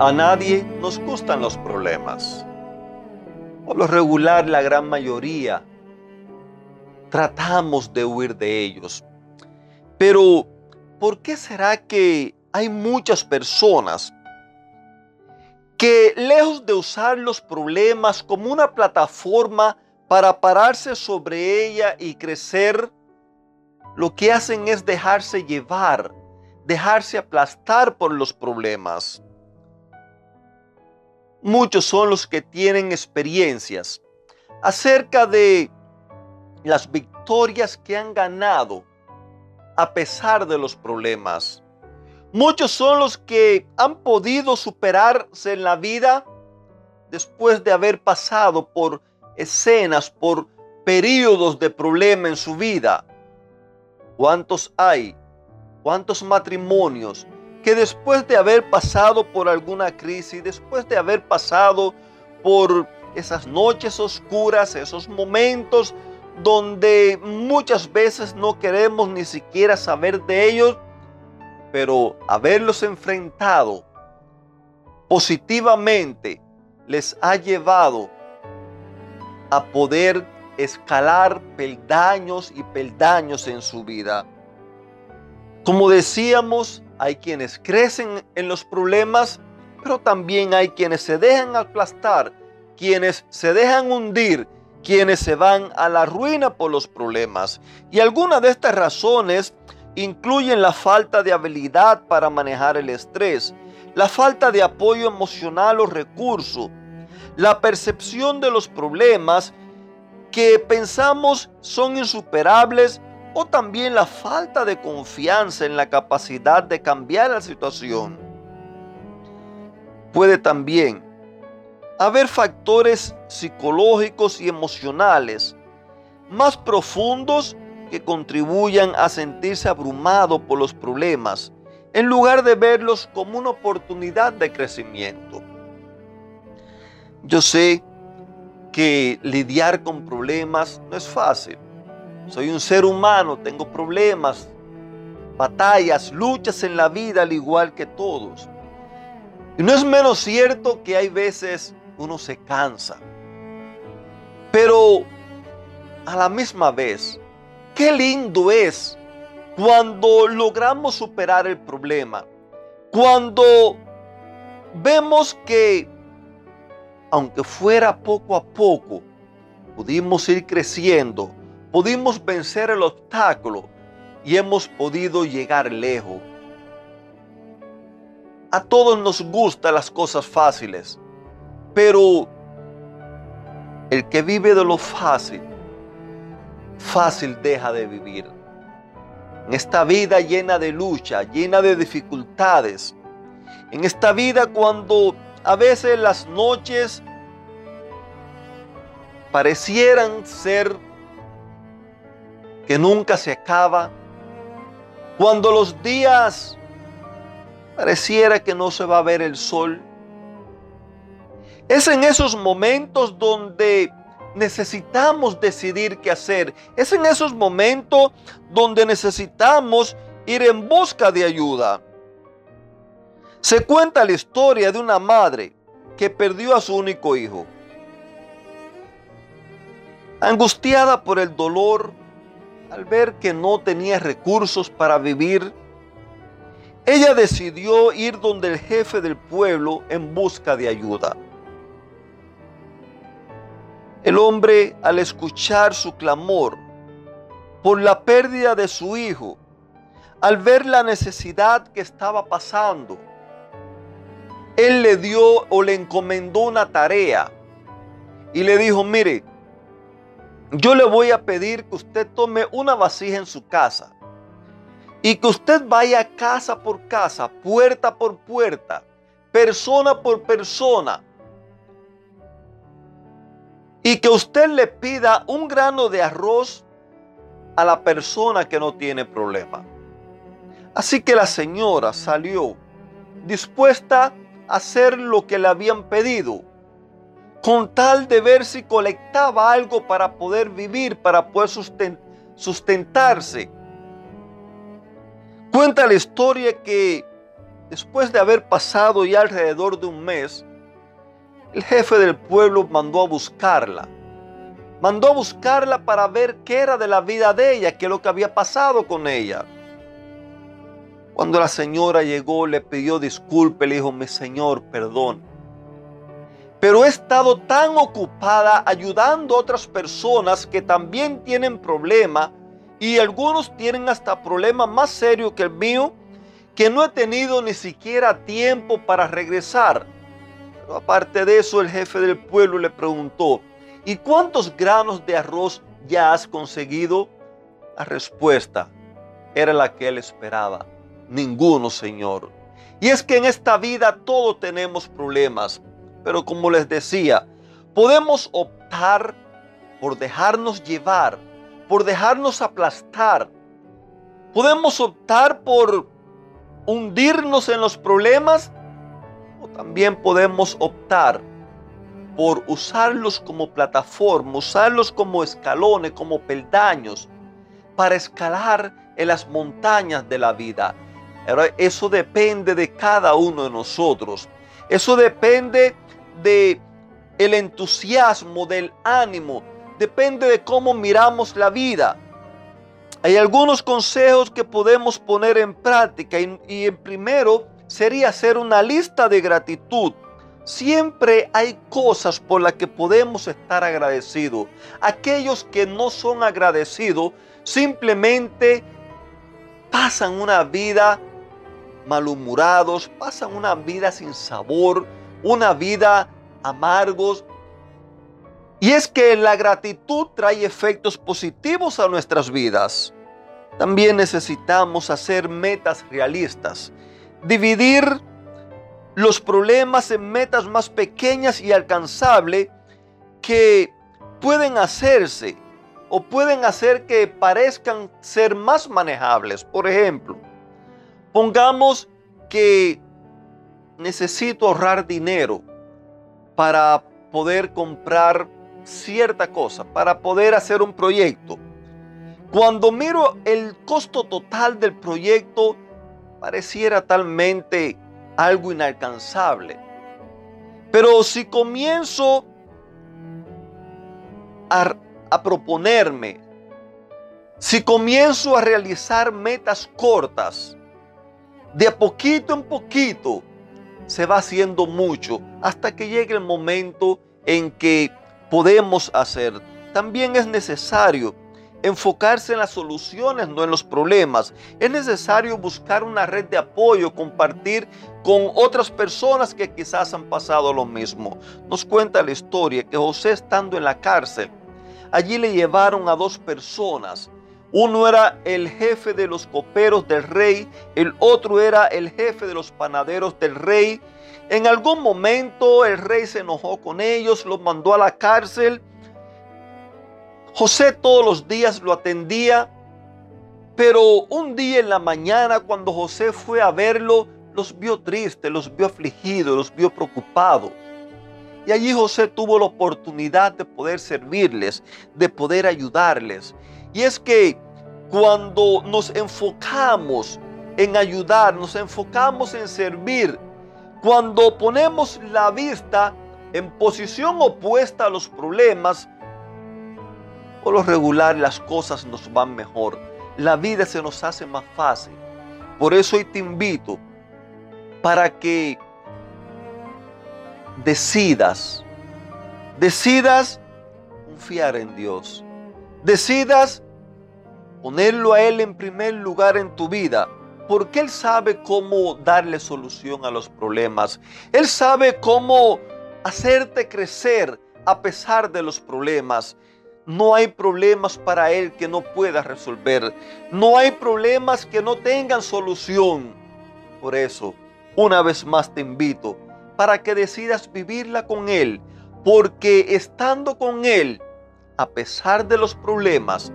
A nadie nos gustan los problemas. Por lo regular, la gran mayoría tratamos de huir de ellos. Pero, ¿por qué será que hay muchas personas que lejos de usar los problemas como una plataforma para pararse sobre ella y crecer, lo que hacen es dejarse llevar, dejarse aplastar por los problemas? Muchos son los que tienen experiencias acerca de las victorias que han ganado a pesar de los problemas. Muchos son los que han podido superarse en la vida después de haber pasado por escenas, por periodos de problema en su vida. ¿Cuántos hay? ¿Cuántos matrimonios que después de haber pasado por alguna crisis, después de haber pasado por esas noches oscuras, esos momentos donde muchas veces no queremos ni siquiera saber de ellos, pero haberlos enfrentado positivamente les ha llevado a poder escalar peldaños y peldaños en su vida. Como decíamos, hay quienes crecen en los problemas, pero también hay quienes se dejan aplastar, quienes se dejan hundir, quienes se van a la ruina por los problemas. Y algunas de estas razones incluyen la falta de habilidad para manejar el estrés, la falta de apoyo emocional o recurso, la percepción de los problemas que pensamos son insuperables o también la falta de confianza en la capacidad de cambiar la situación. Puede también haber factores psicológicos y emocionales más profundos que contribuyan a sentirse abrumado por los problemas en lugar de verlos como una oportunidad de crecimiento. Yo sé que lidiar con problemas no es fácil soy un ser humano, tengo problemas, batallas, luchas en la vida al igual que todos. Y no es menos cierto que hay veces uno se cansa. Pero a la misma vez, qué lindo es cuando logramos superar el problema. Cuando vemos que, aunque fuera poco a poco, pudimos ir creciendo pudimos vencer el obstáculo y hemos podido llegar lejos. A todos nos gustan las cosas fáciles, pero el que vive de lo fácil, fácil deja de vivir. En esta vida llena de lucha, llena de dificultades, en esta vida cuando a veces las noches parecieran ser que nunca se acaba, cuando los días pareciera que no se va a ver el sol, es en esos momentos donde necesitamos decidir qué hacer. Es en esos momentos donde necesitamos ir en busca de ayuda. Se cuenta la historia de una madre que perdió a su único hijo. Angustiada por el dolor, al ver que no tenía recursos para vivir, ella decidió ir donde el jefe del pueblo en busca de ayuda. El hombre, al escuchar su clamor por la pérdida de su hijo, al ver la necesidad que estaba pasando, él le dio o le encomendó una tarea y le dijo, mire, yo le voy a pedir que usted tome una vasija en su casa y que usted vaya casa por casa, puerta por puerta, persona por persona, y que usted le pida un grano de arroz a la persona que no tiene problema. Así que la señora salió dispuesta a hacer lo que le habían pedido, con tal de ver si colectaba algo para poder vivir, para poder sustentarse. Cuenta la historia que después de haber pasado ya alrededor de un mes, el jefe del pueblo mandó a buscarla. Mandó a buscarla para ver qué era de la vida de ella, qué es lo que había pasado con ella. Cuando la señora llegó, le pidió disculpas, le dijo, mi señor, perdón. Pero he estado tan ocupada ayudando a otras personas que también tienen problemas y algunos tienen hasta problemas más serios que el mío, que no he tenido ni siquiera tiempo para regresar aparte de eso, el jefe del pueblo le preguntó, ¿y cuántos granos de arroz ya has conseguido? La respuesta era la que él esperaba. Ninguno, Señor. Y es que en esta vida todos tenemos problemas. Pero como les decía, podemos optar por dejarnos llevar, por dejarnos aplastar. Podemos optar por hundirnos en los problemas también podemos optar por usarlos como plataforma, usarlos como escalones, como peldaños, para escalar en las montañas de la vida. eso depende de cada uno de nosotros. Eso depende de el entusiasmo, del ánimo, depende de cómo miramos la vida. Hay algunos consejos que podemos poner en práctica y, y en primero sería hacer una lista de gratitud. Siempre hay cosas por las que podemos estar agradecidos. Aquellos que no son agradecidos simplemente pasan una vida malhumorados, pasan una vida sin sabor, una vida amargos. Y es que la gratitud trae efectos positivos a nuestras vidas. También necesitamos hacer metas realistas dividir los problemas en metas más pequeñas y alcanzables que pueden hacerse o pueden hacer que parezcan ser más manejables. Por ejemplo, pongamos que necesito ahorrar dinero para poder comprar cierta cosa, para poder hacer un proyecto. Cuando miro el costo total del proyecto, pareciera talmente algo inalcanzable. Pero si comienzo a, proponerme, si comienzo a realizar metas cortas, de a poquito en poquito, se va haciendo mucho hasta que llegue el momento en que podemos hacer. También es necesario enfocarse en las soluciones, no en los problemas. Es necesario buscar una red de apoyo, compartir con otras personas que quizás han pasado lo mismo. Nos cuenta la historia que José estando en la cárcel, allí le llevaron a dos personas. Uno era el jefe de los coperos del rey, el otro era el jefe de los panaderos del rey. En algún momento el rey se enojó con ellos, los mandó a la cárcel José todos los días lo atendía, pero un día en la mañana cuando José fue a verlo, los vio tristes, los vio afligidos, los vio preocupados. Y allí José tuvo la oportunidad de poder servirles, de poder ayudarles. Y es que cuando nos enfocamos en ayudar, nos enfocamos en servir, cuando ponemos la vista en posición opuesta a los problemas, por lo regular las cosas nos van mejor. La vida se nos hace más fácil. Por eso hoy te invito para que decidas, decidas confiar en Dios. Decidas ponerlo a Él en primer lugar en tu vida. Porque Él sabe cómo darle solución a los problemas. Él sabe cómo hacerte crecer a pesar de los problemas. No hay problemas para Él que no pueda resolver. No hay problemas que no tengan solución. Por eso, una vez más te invito para que decidas vivirla con Él. Porque estando con Él, a pesar de los problemas,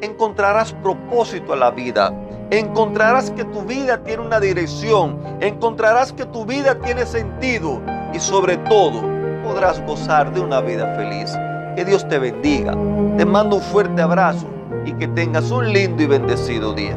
encontrarás propósito a la vida. Encontrarás que tu vida tiene una dirección. Encontrarás que tu vida tiene sentido. Y sobre todo, podrás gozar de una vida feliz. Que Dios te bendiga. Te mando un fuerte abrazo y que tengas un lindo y bendecido día.